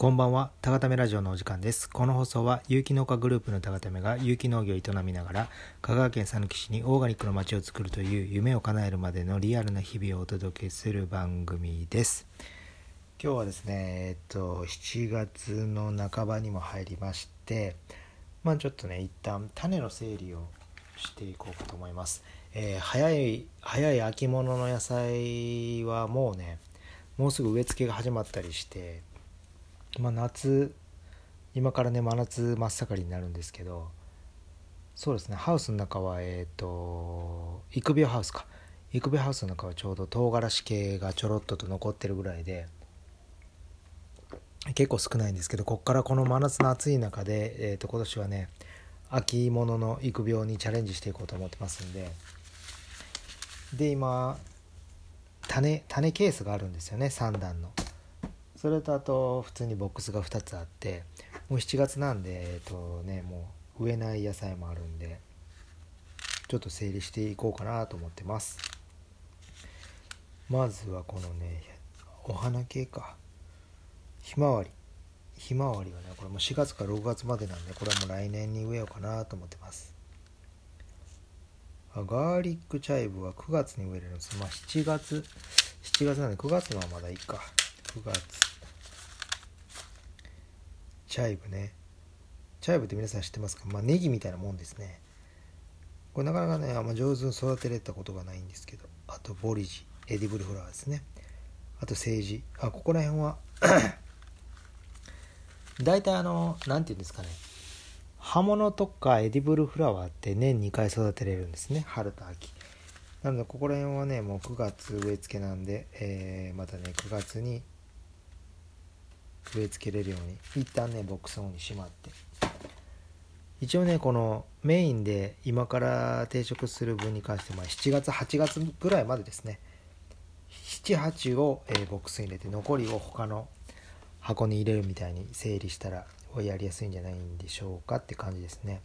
こんばんは、たがためラジオのお時間です。この放送は有機農家グループのたがためが有機農業を営みながら香川県佐岐市にオーガニックの街を作るという夢を叶えるまでのリアルな日々をお届けする番組です。今日はですね、えっと7月の半ばにも入りまして、まあちょっとね一旦種の整理をしていこうかと思います。えー早い早い秋物の野菜はもうねもうすぐ植え付けが始まったりして、まあ、夏今からね真夏真っ盛りになるんですけどそうですねハウスの中はえっ、と育苗ハウスか。育苗ハウスの中はちょうど唐辛子系がちょろっとと残ってるぐらいで結構少ないんですけどこっからこの真夏の暑い中で、えー、と今年はね秋物の育苗にチャレンジしていこうと思ってますんで。で今種種ケースがあるんですよね3段の。それとあと普通にボックスが2つあってもう7月なんでえっとねもう植えない野菜もあるんでちょっと整理していこうかなと思ってます。まずはこのねお花系か。ひまわり。ひまわりはねこれも4月から6月までなんでこれはもう来年に植えようかなと思ってます。あガーリックチャイブは9月に植えるんです。まあ7月。7月なんで9月のはまだいいか。9月。チャイブね。チャイブって皆さん知ってますか？まあネギみたいなもんですね。これなかなかねあんま上手に育てれたことがないんですけど。あとボリジ。エディブルフラワーですね。あとセージ。あここら辺は 大体あの何て言うんですかね。葉物とかエディブルフラワーって年2回育てれるんですね。春と秋。なのでここら辺はねもう9月植え付けなんで、えーまたね9月に植え付けれるように一旦ねボックスの方にしまって一応ねこのメインで今から定植する分に関しては7月8月ぐらいまでですね78を、えーボックスに入れて残りを他の箱に入れるみたいに整理したらやりやすいんじゃないんでしょうかって感じですね。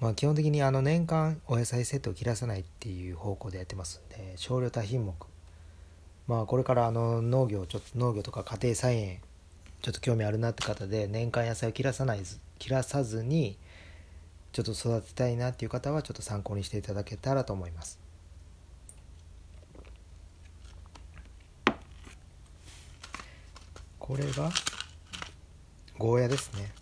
まあ基本的にあの年間お野菜セットを切らさないっていう方向でやってますんで少量多品目まあこれからあの農業ちょっと農業とか家庭菜園ちょっと興味あるなって方で年間野菜を切らさないず切らさずにちょっと育てたいなっていう方はちょっと参考にしていただけたらと思います。これがゴーヤですね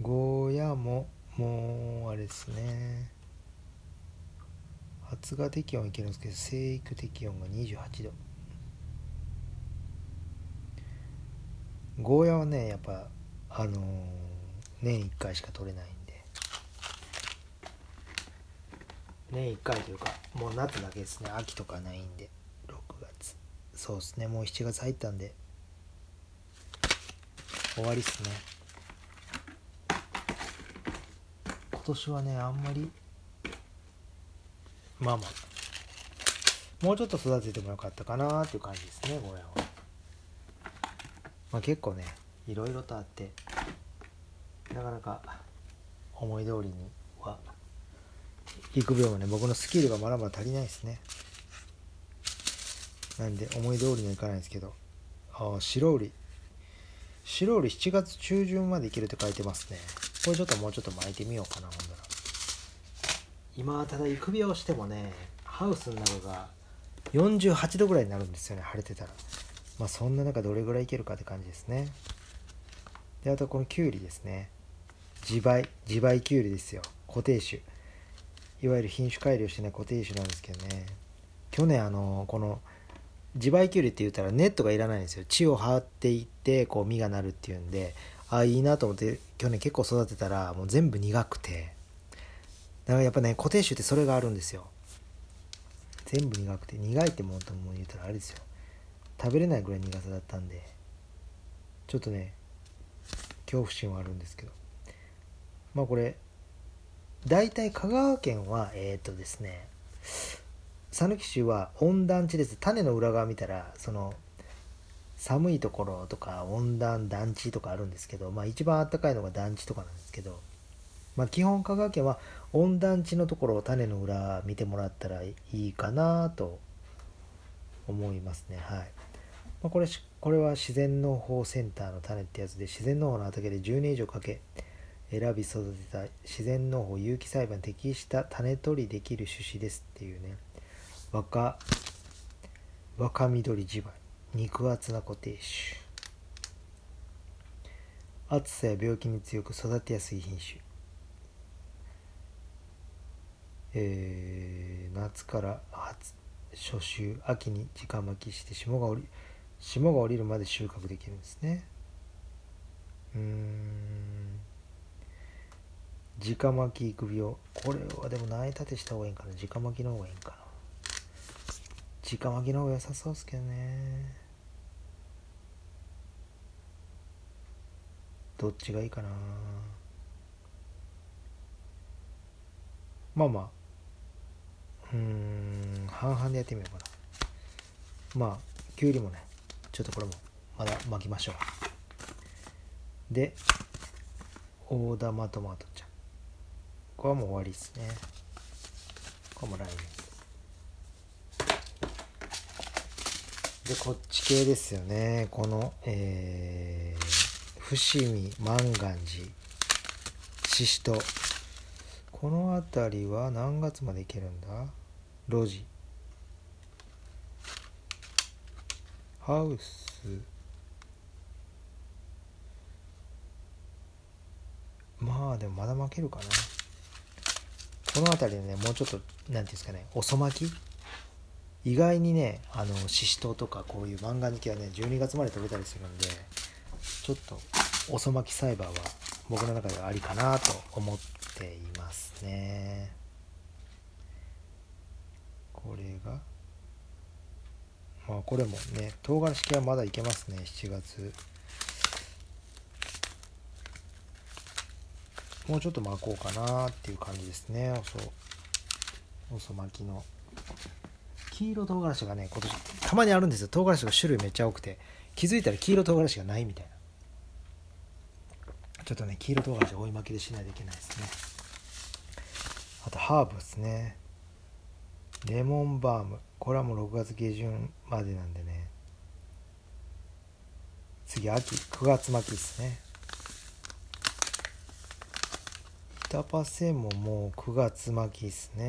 ゴーヤももうあれですね発芽適温いけるんですけど生育適温が28度。ゴーヤはねやっぱあのー年1回しか取れないんで。年1回というかもう夏だけですね。秋とかないんで。6月。そうですね。もう7月入ったんで。終わりっすね。今年はねあんまりまあまあ。もうちょっと育ててもよかったかなっていう感じですねゴーヤは。まあ結構ねいろいろとあってなかなか思い通りには育苗もね僕のスキルがまだまだ足りないですね。なんで思い通りにはいかないですけどああ白売り白売り7月中旬までいけるって書いてますね。これちょっともうちょっと巻いてみようかなほんだら。今ただ育苗してもねハウスの中が48度ぐらいになるんですよね晴れてたら。まあそんな中どれぐらいいけるかって感じですね。であとこのきゅうりですね。自培自培きゅうりですよ。固定種。いわゆる品種改良してない固定種なんですけどね。去年あのこの自培きゅうりって言ったらネットがいらないんですよ。地を張っていってこう実がなるっていうんで。ああいいなと思って去年結構育てたらもう全部苦くて。だからやっぱね固定種ってそれがあるんですよ。全部苦くて苦いってもんとも言うたらあれですよ。食べれないぐらい苦さだったんでちょっとね恐怖心はあるんですけど。まあこれ大体香川県はえっ、とですね讃岐市は温暖地です。種の裏側見たらその寒いところとか温暖暖地とかあるんですけど、まあ、一番暖かいのが暖地とかなんですけど、まあ、基本香川県は温暖地のところを種の裏見てもらったらいいかなと思いますね。はい。まあ、これこれは自然農法センターの種ってやつで自然農法の畑で10年以上かけ選び育てた自然農法有機栽培に適した種取りできる種子ですっていうね。若若緑地梅。肉厚な固定種。暑さや病気に強く育てやすい品種。えー、夏から初初秋秋に直巻きして霜が降り霜が降りるまで収穫できるんですね。うん。直巻き育苗。これはでも苗立てした方がいいんかな。直巻きの方がいいんかな。直巻きの方が良さそうですけどね。どっちがいいかな。まあまあ。うん半々でやってみようかな。まあきゅうりもねちょっとこれもまだ巻きましょう。で大玉トマトちゃん。これはもう終わりですね。これも来年でこっち系ですよね。このえー、伏見万願寺。ししとこの辺りは何月まで行けるんだ？路地。ハウス。まあでもまだ負けるかな。この辺りでねもうちょっと何ていうんですかね遅巻き？意外にねあのししとうとかこういう漫画抜きはね12月まで取れたりするんでちょっと遅巻き栽培は僕の中ではありかなと思っていますねこれがまあこれもね唐辛子系はまだいけますね7月。もうちょっと巻こうかなっていう感じですね遅遅巻きの。黄色唐辛子がね今年たまにあるんですよ。唐辛子が種類めっちゃ多くて。気づいたら黄色唐辛子がないみたいな。ちょっとね黄色唐辛子追い巻きでしないといけないですね。あとハーブですね。レモンバーム。これはもう6月下旬までなんでね。次秋。9月巻きですね。板パセももう9月巻きですね。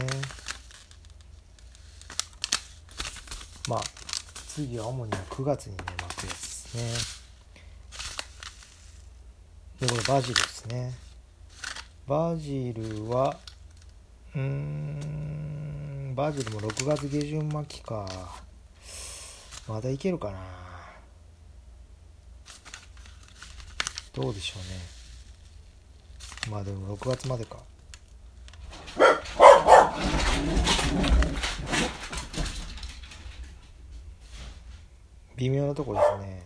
まあ次は主には9月にね巻くやつですね。でこれバジルですね。バジルはうーん。バジルも6月下旬巻きか。まだいけるかな。どうでしょうね。まあでも6月までか。微妙なとこですね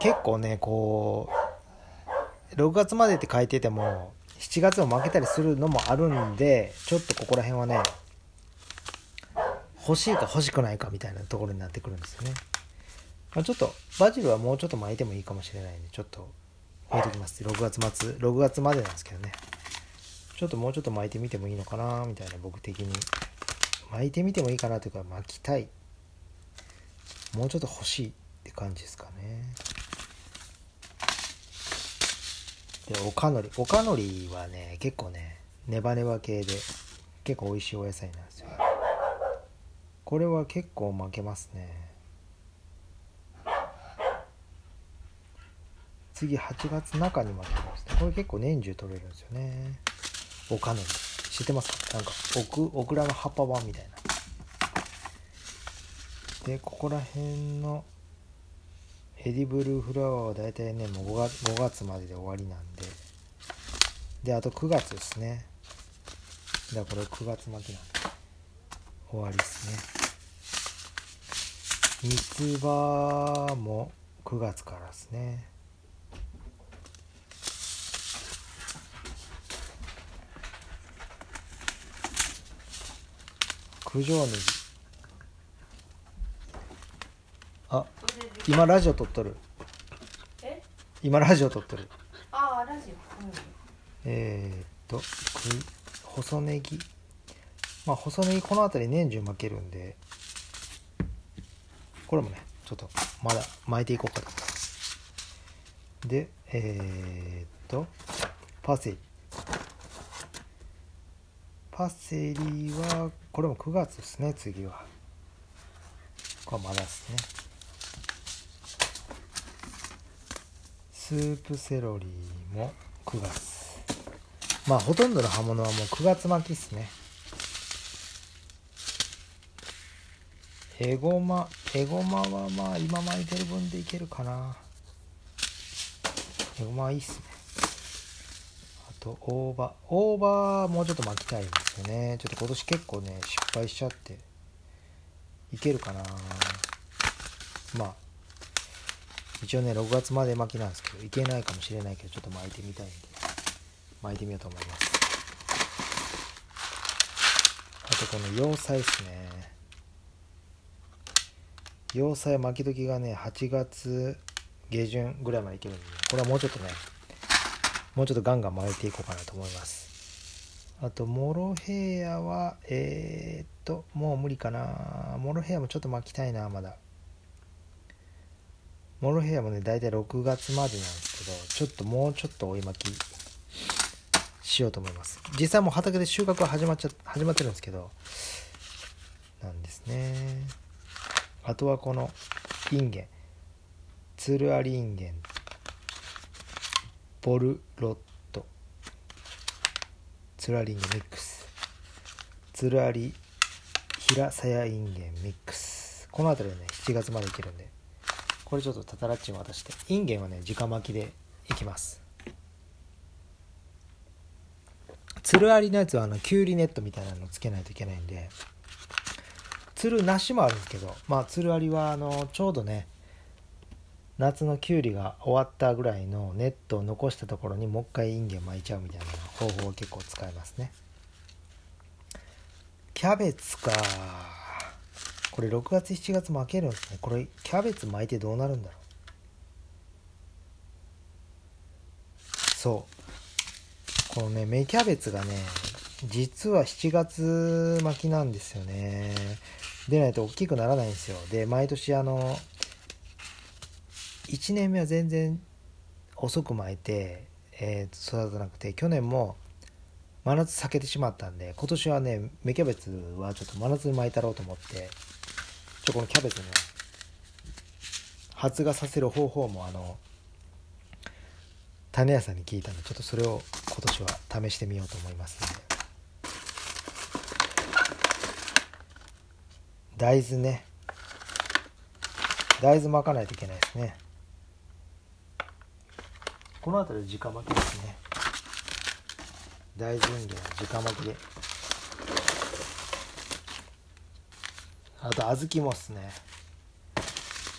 結構ねこう6月までって書いてても7月も負けたりするのもあるんでちょっとここら辺はね欲しいか欲しくないかみたいなところになってくるんですよね、まあ、ちょっとバジルはもうちょっと巻いてもいいかもしれないんでちょっと巻いてきます。6月末6月までなんですけどね。ちょっともうちょっと巻いてみてもいいのかなみたいな僕的に。巻いてみてもいいかなというか巻きたい。もうちょっと欲しいって感じですかね。でおかのりおかのりはね結構ねネバネバ系で結構美味しいお野菜なんですよ。これは結構負けますね。次8月中に蒔けますこれ結構年中取れるんですよね。おかのり。知ってますか？なんかオクオクラの葉っぱ版みたいな。でここら辺のエディブルフラワーは大体ねもう 5, 月5月までで終わりなんで。であと9月ですね。だからこれ9月蒔きなんで終わりですね。三つ葉も9月からですね。九条ネギあ今ラジオ撮っとる。え？今ラジオ撮っとる。ああラジオ、うん、えー、っとく細ネギ。まあ細ネギこの辺り年中巻けるんで。これもねちょっとまだ巻いていこうかと。でえー、っとパセリ。パセリはこれも9月ですね次は。これまだですねスープセロリも9月。まあほとんどの葉物はもう9月巻きっすね。エゴマエゴマはまあ今巻いてる分でいけるかな。エゴマはいいっすね。あと大葉。大葉もうちょっと巻きたいんですよね。ちょっと今年結構ね失敗しちゃっていけるかな。まあ一応ね6月まで巻きなんですけどいけないかもしれないけどちょっと巻いてみたいんで巻いてみようと思います。あとこの洋菜ですね。洋菜巻き時がね8月下旬ぐらいまでいけるんで、これはもうちょっとねもうちょっとガンガン巻いていこうかなと思います。あとモロヘイヤはえー、っともう無理かな。モロヘイヤもちょっと巻きたいなまだ。モロヘイヤもね大体6月までなんですけどちょっともうちょっと追い蒔きしようと思います。実際もう畑で収穫は始まっちゃ始まってるんですけどなんですね。あとはこのインゲン。ツルアリインゲン。ボルロット。ツルアリインゲンミックス。ツルアリヒラサヤインゲンミックス。この辺りはね7月までいけるんで。これちょっとタタラッチに渡してインゲンはね直巻きでいきます。つるありのやつはあのキュウリネットみたいなのつけないといけないんでつるなしもあるんですけどまあつるありはあのちょうどね夏のきゅうりが終わったぐらいのネットを残したところにもう一回インゲン巻いちゃうみたいな方法を結構使いますね。キャベツか。これ6月7月巻けるんですね。これキャベツ巻いてどうなるんだろう。そう。このね芽キャベツがね実は7月巻きなんですよね。でないと大きくならないんですよ。で毎年あの1年目は全然遅く巻いて、えー、育たなくて去年も真夏避けてしまったんで今年はね芽キャベツはちょっと真夏に巻いたろうと思って。ちょこのキャベツね発芽させる方法もあの種屋さんに聞いたんでちょっとそれを今年は試してみようと思いますので大豆ね。大豆巻かないといけないですね。この辺り直巻きですね。大豆インゲンは直巻きで。あと小豆もっすね。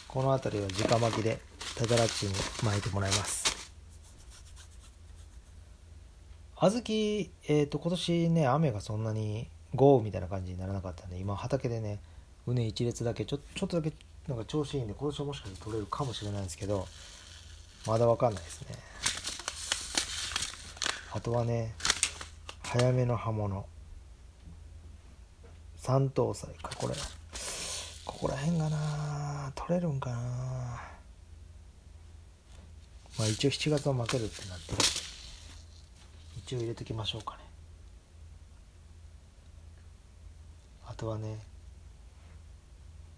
この辺りは直巻きでタタラッチに巻いてもらいます。小豆えっ、ー、と今年ね雨がそんなに豪雨みたいな感じにならなかったんで今畑でね畝一列だけちょちょっとだけなんか調子いいんで今年はもしかして取れるかもしれないんですけどまだ分かんないですね。あとはね早めの葉物。三等菜かこれ。ここら辺がな取れるんかな。まあ一応7月は負けるってなって。一応入れときましょうかね。あとはね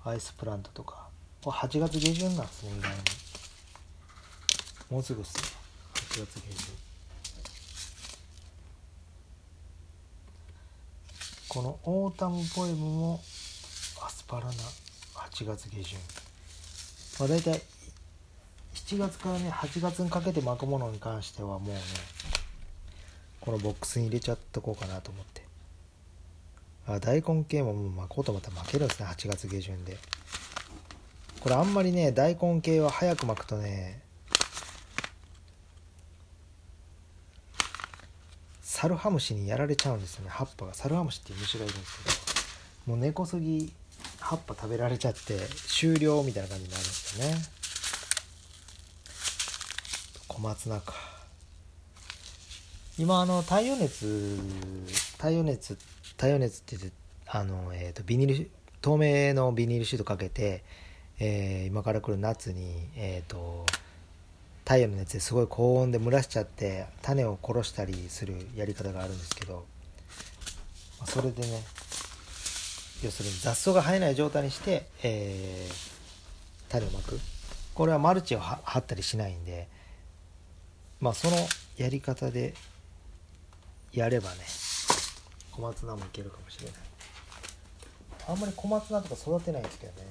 アイスプラントとか。これ8月下旬なんですね意外に。もうすぐっすね。8月下旬。このオータムポエムもパラナ8月下旬。まあ大体7月からね8月にかけて蒔くものに関してはもうねこのボックスに入れちゃっとこうかなと思って。あ大根系ももう巻こうと思ったら巻けるんですね8月下旬で。これあんまりね大根系は早く巻くとねサルハムシにやられちゃうんですよね葉っぱが。サルハムシっていう虫がいるんですけどもう根こそぎ葉っぱ食べられちゃって終了みたいな感じになるんですよね。小松菜か。今あの太陽熱太陽熱太陽熱って言ってあの、えーと、ビニール透明のビニールシートかけて、えー、今から来る夏に、えーと、太陽の熱ですごい高温で蒸らしちゃって種を殺したりするやり方があるんですけど、まあ、それでね要するに雑草が生えない状態にして、えー、種をまく。これはマルチを張ったりしないんでまあそのやり方でやればね小松菜もいけるかもしれない。あんまり小松菜とか育てないんですけどね。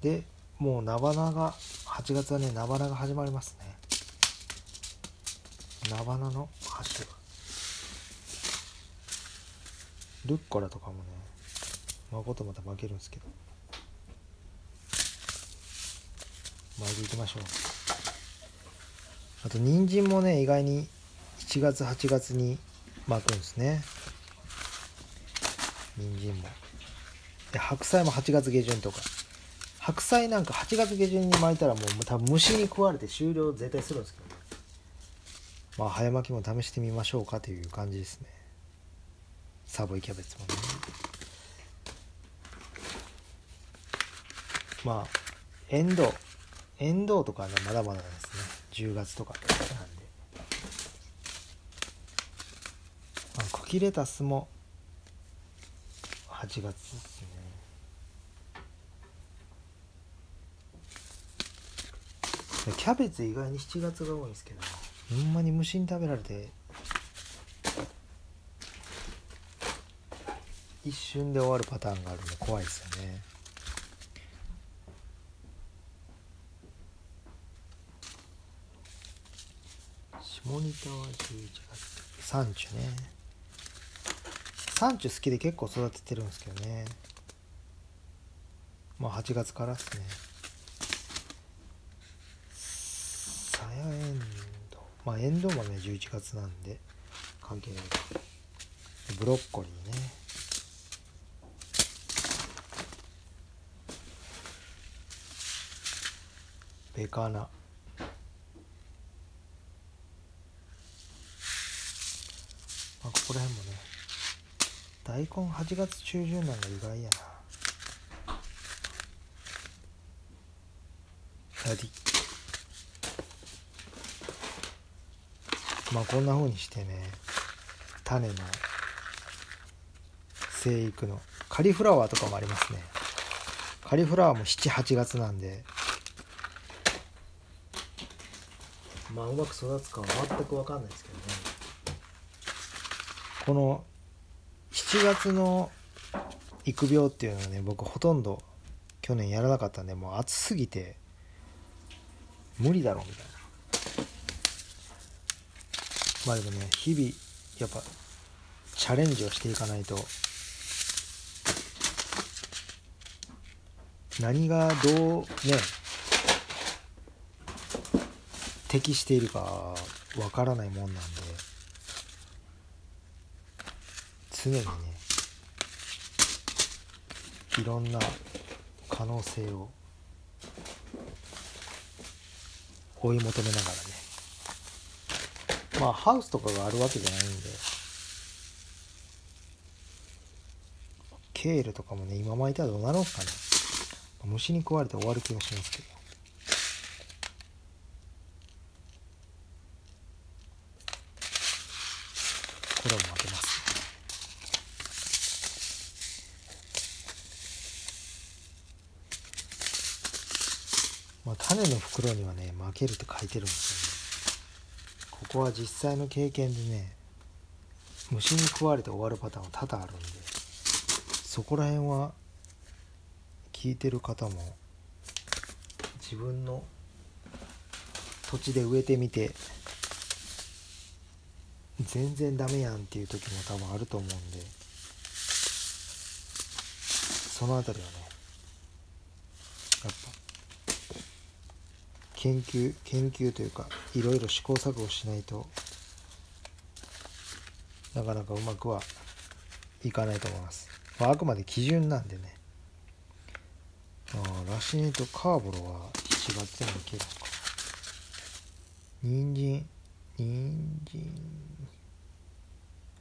でもう菜花が8月はね菜花が始まりますね。菜花の箸は。ルッコラとかもね巻こうとまた巻けるんですけど。巻いていきましょう。あと人参もね意外に7月8月に巻くんですね。人参も。で白菜も8月下旬とか。白菜なんか8月下旬に巻いたらもう多分虫に食われて終了絶対するんですけどまあ早巻きも試してみましょうかという感じですね。寒いキャベツもね。まあエンドウエンドウとかねまだまだですね。10月とかなんで、まあ、茎レタスも8月ですね。キャベツ意外に7月が多いんですけどほんまに虫に食べられて一瞬で終わるパターンがあるんで怖いですよね。下仁田は11月。サンチュね。サンチュ好きで結構育ててるんですけどね。まあ8月からですね。さやエンドまあエンドウ豆は11月なんで関係ないか。ブロッコリーね。ベカナ。まあここら辺もね。大根8月中旬なんが意外やな。ヤディまあこんな風にしてね。種の生育の。カリフラワーとかもありますね。カリフラワーも78月なんでまあうまく育つかは全く分かんないですけどね。この7月の育苗っていうのはね僕ほとんど去年やらなかったんでもう暑すぎて無理だろうみたいな。まあでもね日々やっぱチャレンジをしていかないと何がどうね適しているかわからないもんなんで常にねいろんな可能性を追い求めながらね。まあハウスとかがあるわけじゃないんでケールとかもね今巻いたらどうなるんすかね。虫に食われて終わる気がしますけどこれも負けますまあ種の袋にはね負けるって書いてるんですよね。ここは実際の経験でね虫に食われて終わるパターンは多々あるんでそこら辺は聞いてる方も自分の土地で植えてみて全然ダメやんっていう時も多分あると思うんでその辺りはねやっぱ研究研究というかいろいろ試行錯誤しないとなかなかうまくはいかないと思います、まあ、あくまで基準なんでね。あラシネとカーボロは7月でもいけるのか。人参人参。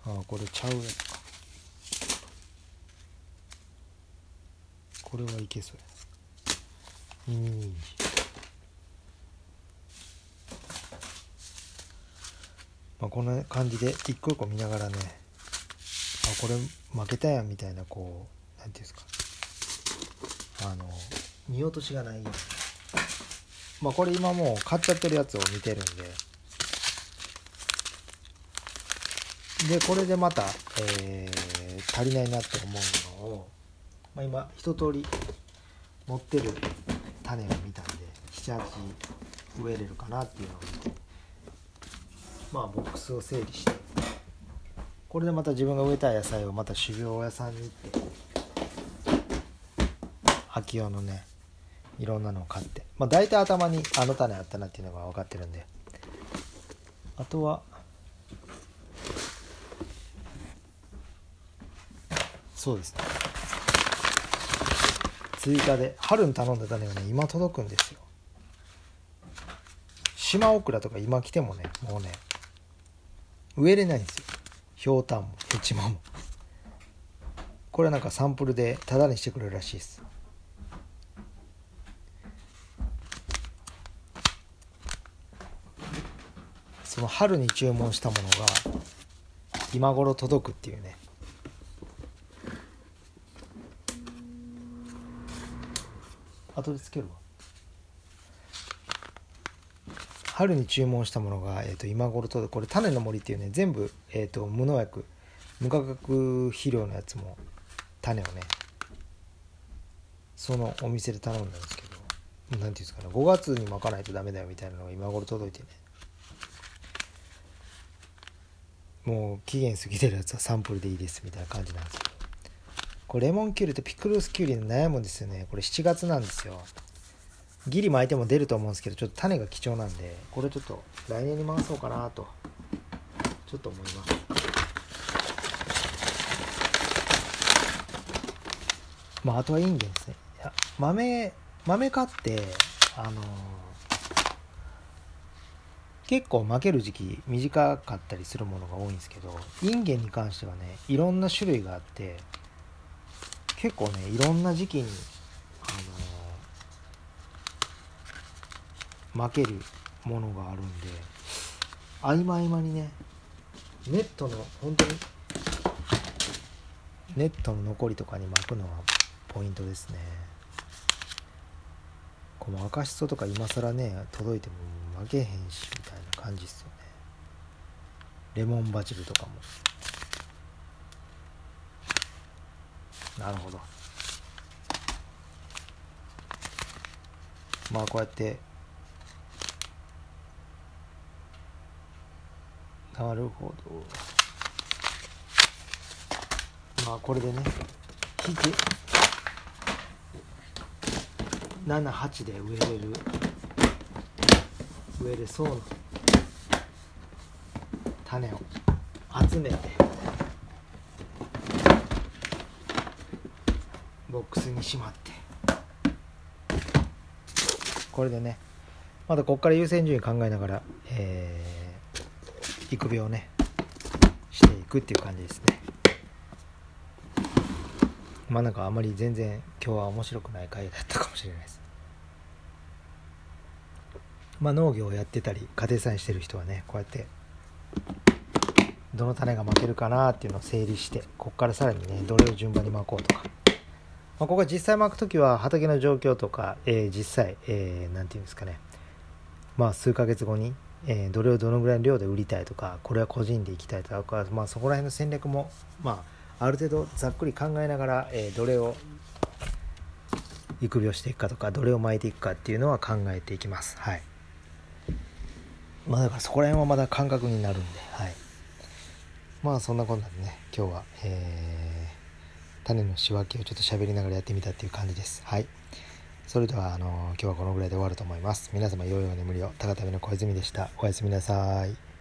ああこれちゃうやつか。これはいけそうやミニニンジンまあこんな感じで一個一個見ながらねあこれ負けたやんみたいなこうなんていうんですか。あの見落としがない。よまあこれ今もう買っちゃってるやつを見てるんで。でこれでまた、えー、足りないなって思うのを、まあ、今一通り持ってる種を見たんで78植えれるかなっていうのをまあボックスを整理して。これでまた自分が植えた野菜をまた修行屋さんに行って秋用のねいろんなのを買って、まあ、大体頭にあの種あったなっていうのが分かってるんで。あとはそうですね。追加で春に頼んだ種がね今届くんですよ。島オクラとか今来てもねもうね植えれないんですよ。ひょうたんもヘチマも。これはなんかサンプルでタダにしてくれるらしいです。その春に注文したものが今頃届くっていうね。後でつけるわ。春に注文したものが、えー、と今頃とこれ種の森っていうね全部、えー、と無農薬無化学肥料のやつも種をねそのお店で頼んだんですけど何ていうんですかね5月にまかないとダメだよみたいなのが今頃届いてね。もう期限過ぎてるやつはサンプルでいいですみたいな感じなんですけどこれレモンキュウリとピクルスキュウリに悩むんですよね。これ7月なんですよ。ギリ巻いても出ると思うんですけどちょっと種が貴重なんでこれちょっと来年に回そうかなとちょっと思います。まああとはいいんですね。いや豆豆買ってあのー、結構負ける時期短かったりするものが多いんですけどインゲンに関してはねいろんな種類があって結構ねいろんな時期に、あのー、負けるものがあるんで合間合間にねネットの本当にネットの残りとかに巻くのはポイントですね。この赤しそとか今更ね届いても負けへんしみたいな感じっすよね。レモンバジルとかも。なるほど。まあこうやってなるほど。まあこれでね引き78で植えれる。植えれそうな。種を集めて。ボックスにしまって。これでねまだここから優先順位考えながら、えー、育苗をねしていくっていう感じですね。まあなんかあまり全然今日は面白くない回だったかもしれないです。まあ農業をやってたり家庭菜園してる人はねこうやってどの種が負けるかなっていうのを整理してここからさらにねどれを順番に巻こうとか。まあ、ここは実際巻く時は畑の状況とか、えー、実際、えー、て言うんですかね、まあ、数ヶ月後に、えー、どれをどのぐらいの量で売りたいとかこれは個人でいきたいとか、まあ、そこら辺の戦略も、まあ、ある程度ざっくり考えながら、えー、どれを育苗していくかとかどれを巻いていくかっていうのは考えていきます。はいまあ、だからそこら辺はまだ感覚になるんで、はい、まあそんなこんなでね今日は、えー種の仕分けをちょっと喋りながらやってみたっていう感じです。はい。それでは、あの今日はこのぐらいで終わると思います。皆様、良いお眠りを。高旅の小泉でした。おやすみなさい。